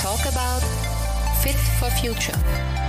talk about Fit for Future,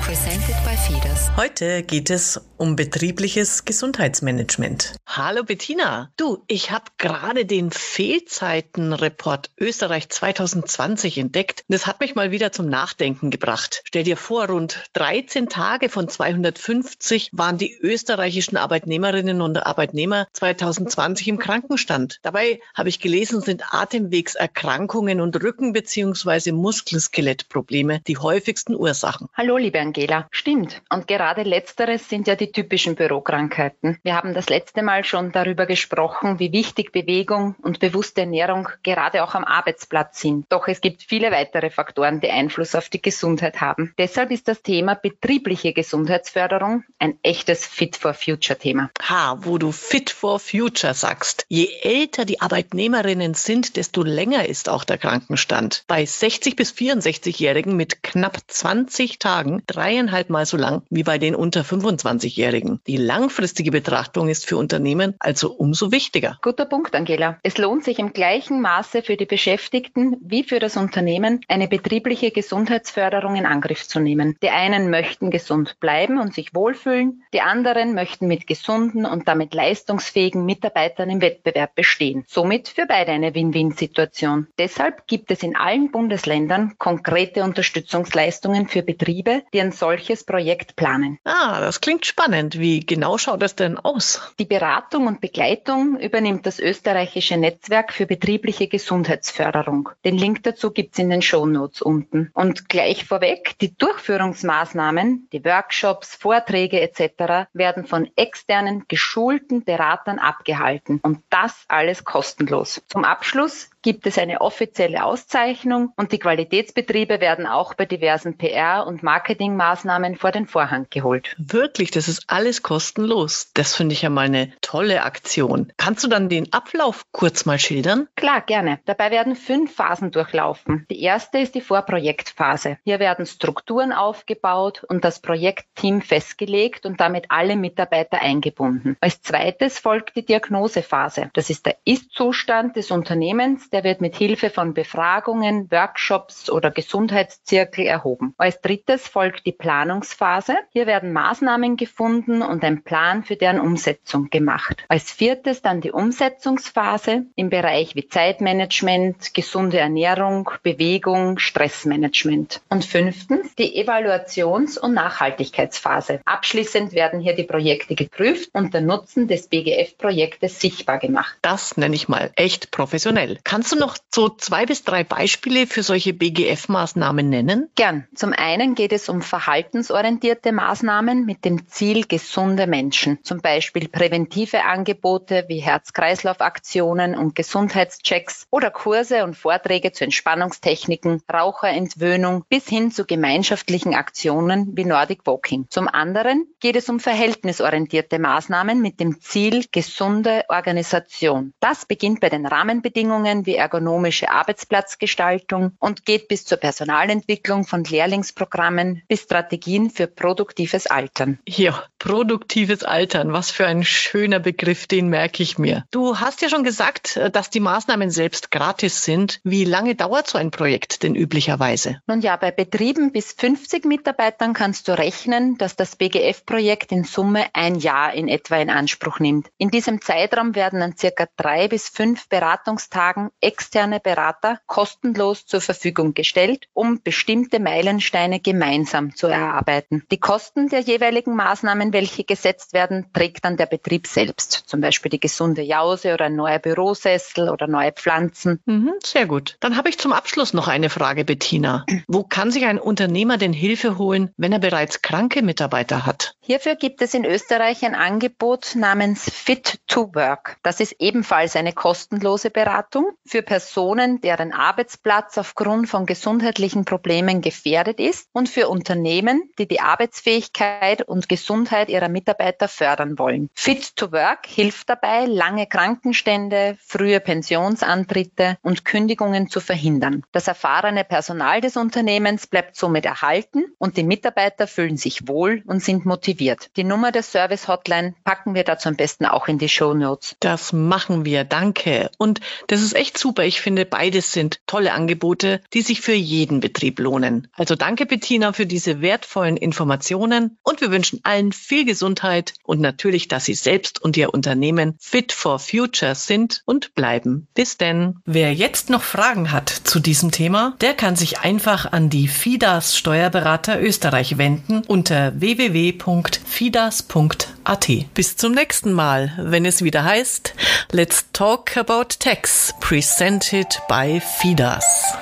presented by Fides. Heute geht es um betriebliches Gesundheitsmanagement. Hallo Bettina. Du, ich habe gerade den Fehlzeitenreport Österreich 2020 entdeckt. Das hat mich mal wieder zum Nachdenken gebracht. Stell dir vor, rund 13 Tage von 250 waren die österreichischen Arbeitnehmerinnen und Arbeitnehmer 2020 im Krankenstand. Dabei habe ich gelesen, sind Atemwegserkrankungen und Rücken- bzw. Muskelskelettprobleme die häufigsten Ursachen. Hallo, liebe Angela. Stimmt. Und gerade letzteres sind ja die typischen Bürokrankheiten. Wir haben das letzte Mal schon darüber gesprochen, wie wichtig Bewegung und bewusste Ernährung gerade auch am Arbeitsplatz sind. Doch es gibt viele weitere Faktoren, die Einfluss auf die Gesundheit haben. Deshalb ist das Thema betriebliche Gesundheitsförderung ein echtes Fit for Future Thema. Ha, wo du Fit for Future sagst. Je älter die Arbeitnehmerinnen sind, desto länger ist auch der Krankenstand. Bei 60 bis 64-Jährigen mit knapp 20 Tagen dreieinhalb Mal so lang wie bei den unter 25 20-Jährigen. Die langfristige Betrachtung ist für Unternehmen also umso wichtiger. Guter Punkt, Angela. Es lohnt sich im gleichen Maße für die Beschäftigten wie für das Unternehmen, eine betriebliche Gesundheitsförderung in Angriff zu nehmen. Die einen möchten gesund bleiben und sich wohlfühlen, die anderen möchten mit gesunden und damit leistungsfähigen Mitarbeitern im Wettbewerb bestehen. Somit für beide eine Win-Win-Situation. Deshalb gibt es in allen Bundesländern konkrete Unterstützungsleistungen für Betriebe, die ein solches Projekt planen. Ah, das klingt spannend spannend. Wie genau schaut das denn aus? Die Beratung und Begleitung übernimmt das österreichische Netzwerk für betriebliche Gesundheitsförderung. Den Link dazu gibt's in den Shownotes unten. Und gleich vorweg, die Durchführungsmaßnahmen, die Workshops, Vorträge etc. werden von externen, geschulten Beratern abgehalten. Und das alles kostenlos. Zum Abschluss gibt es eine offizielle Auszeichnung und die Qualitätsbetriebe werden auch bei diversen PR- und Marketingmaßnahmen vor den Vorhang geholt. Wirklich, das ist alles kostenlos. Das finde ich ja mal eine tolle Aktion. Kannst du dann den Ablauf kurz mal schildern? Klar, gerne. Dabei werden fünf Phasen durchlaufen. Die erste ist die Vorprojektphase. Hier werden Strukturen aufgebaut und das Projektteam festgelegt und damit alle Mitarbeiter eingebunden. Als zweites folgt die Diagnosephase. Das ist der Ist-Zustand des Unternehmens, der wird mit Hilfe von Befragungen, Workshops oder Gesundheitszirkel erhoben. Als drittes folgt die Planungsphase. Hier werden Maßnahmen gefunden und ein Plan für deren Umsetzung gemacht. Als viertes dann die Umsetzungsphase im Bereich wie Zeitmanagement, gesunde Ernährung, Bewegung, Stressmanagement. Und fünftens die Evaluations- und Nachhaltigkeitsphase. Abschließend werden hier die Projekte geprüft und der Nutzen des BGF-Projektes sichtbar gemacht. Das nenne ich mal echt professionell. Kann Kannst du noch so zwei bis drei Beispiele für solche BGF-Maßnahmen nennen? Gern. Zum einen geht es um verhaltensorientierte Maßnahmen mit dem Ziel gesunde Menschen. Zum Beispiel präventive Angebote wie Herz-Kreislauf-Aktionen und Gesundheitschecks oder Kurse und Vorträge zu Entspannungstechniken, Raucherentwöhnung bis hin zu gemeinschaftlichen Aktionen wie Nordic Walking. Zum anderen geht es um verhältnisorientierte Maßnahmen mit dem Ziel gesunde Organisation. Das beginnt bei den Rahmenbedingungen wie ergonomische Arbeitsplatzgestaltung und geht bis zur Personalentwicklung von Lehrlingsprogrammen bis Strategien für produktives Altern. Ja, produktives Altern, was für ein schöner Begriff, den merke ich mir. Du hast ja schon gesagt, äh, dass die Maßnahmen selbst gratis sind. Wie lange dauert so ein Projekt denn üblicherweise? Nun ja, bei Betrieben bis 50 Mitarbeitern kannst du rechnen, dass das BGF-Projekt in Summe ein Jahr in etwa in Anspruch nimmt. In diesem Zeitraum werden an circa drei bis fünf Beratungstagen externe Berater kostenlos zur Verfügung gestellt, um bestimmte Meilensteine gemeinsam zu erarbeiten. Die Kosten der jeweiligen Maßnahmen, welche gesetzt werden, trägt dann der Betrieb selbst. Zum Beispiel die gesunde Jause oder ein neuer Bürosessel oder neue Pflanzen. Mhm, sehr gut. Dann habe ich zum Abschluss noch eine Frage, Bettina. Wo kann sich ein Unternehmer denn Hilfe holen, wenn er bereits kranke Mitarbeiter hat? Hierfür gibt es in Österreich ein Angebot namens Fit to Work. Das ist ebenfalls eine kostenlose Beratung für Personen, deren Arbeitsplatz aufgrund von gesundheitlichen Problemen gefährdet ist und für Unternehmen, die die Arbeitsfähigkeit und Gesundheit Gesundheit ihrer Mitarbeiter fördern wollen. Fit to Work hilft dabei, lange Krankenstände, frühe Pensionsantritte und Kündigungen zu verhindern. Das erfahrene Personal des Unternehmens bleibt somit erhalten und die Mitarbeiter fühlen sich wohl und sind motiviert. Die Nummer der Service Hotline packen wir dazu am besten auch in die Show Notes. Das machen wir, danke. Und das ist echt super. Ich finde, beides sind tolle Angebote, die sich für jeden Betrieb lohnen. Also danke, Bettina, für diese wertvollen Informationen und wir wünschen allen viel Gesundheit und natürlich, dass Sie selbst und Ihr Unternehmen fit for future sind und bleiben. Bis denn. Wer jetzt noch Fragen hat zu diesem Thema, der kann sich einfach an die FIDAS Steuerberater Österreich wenden unter www.fidas.at. Bis zum nächsten Mal, wenn es wieder heißt Let's Talk About Tax, presented by FIDAS.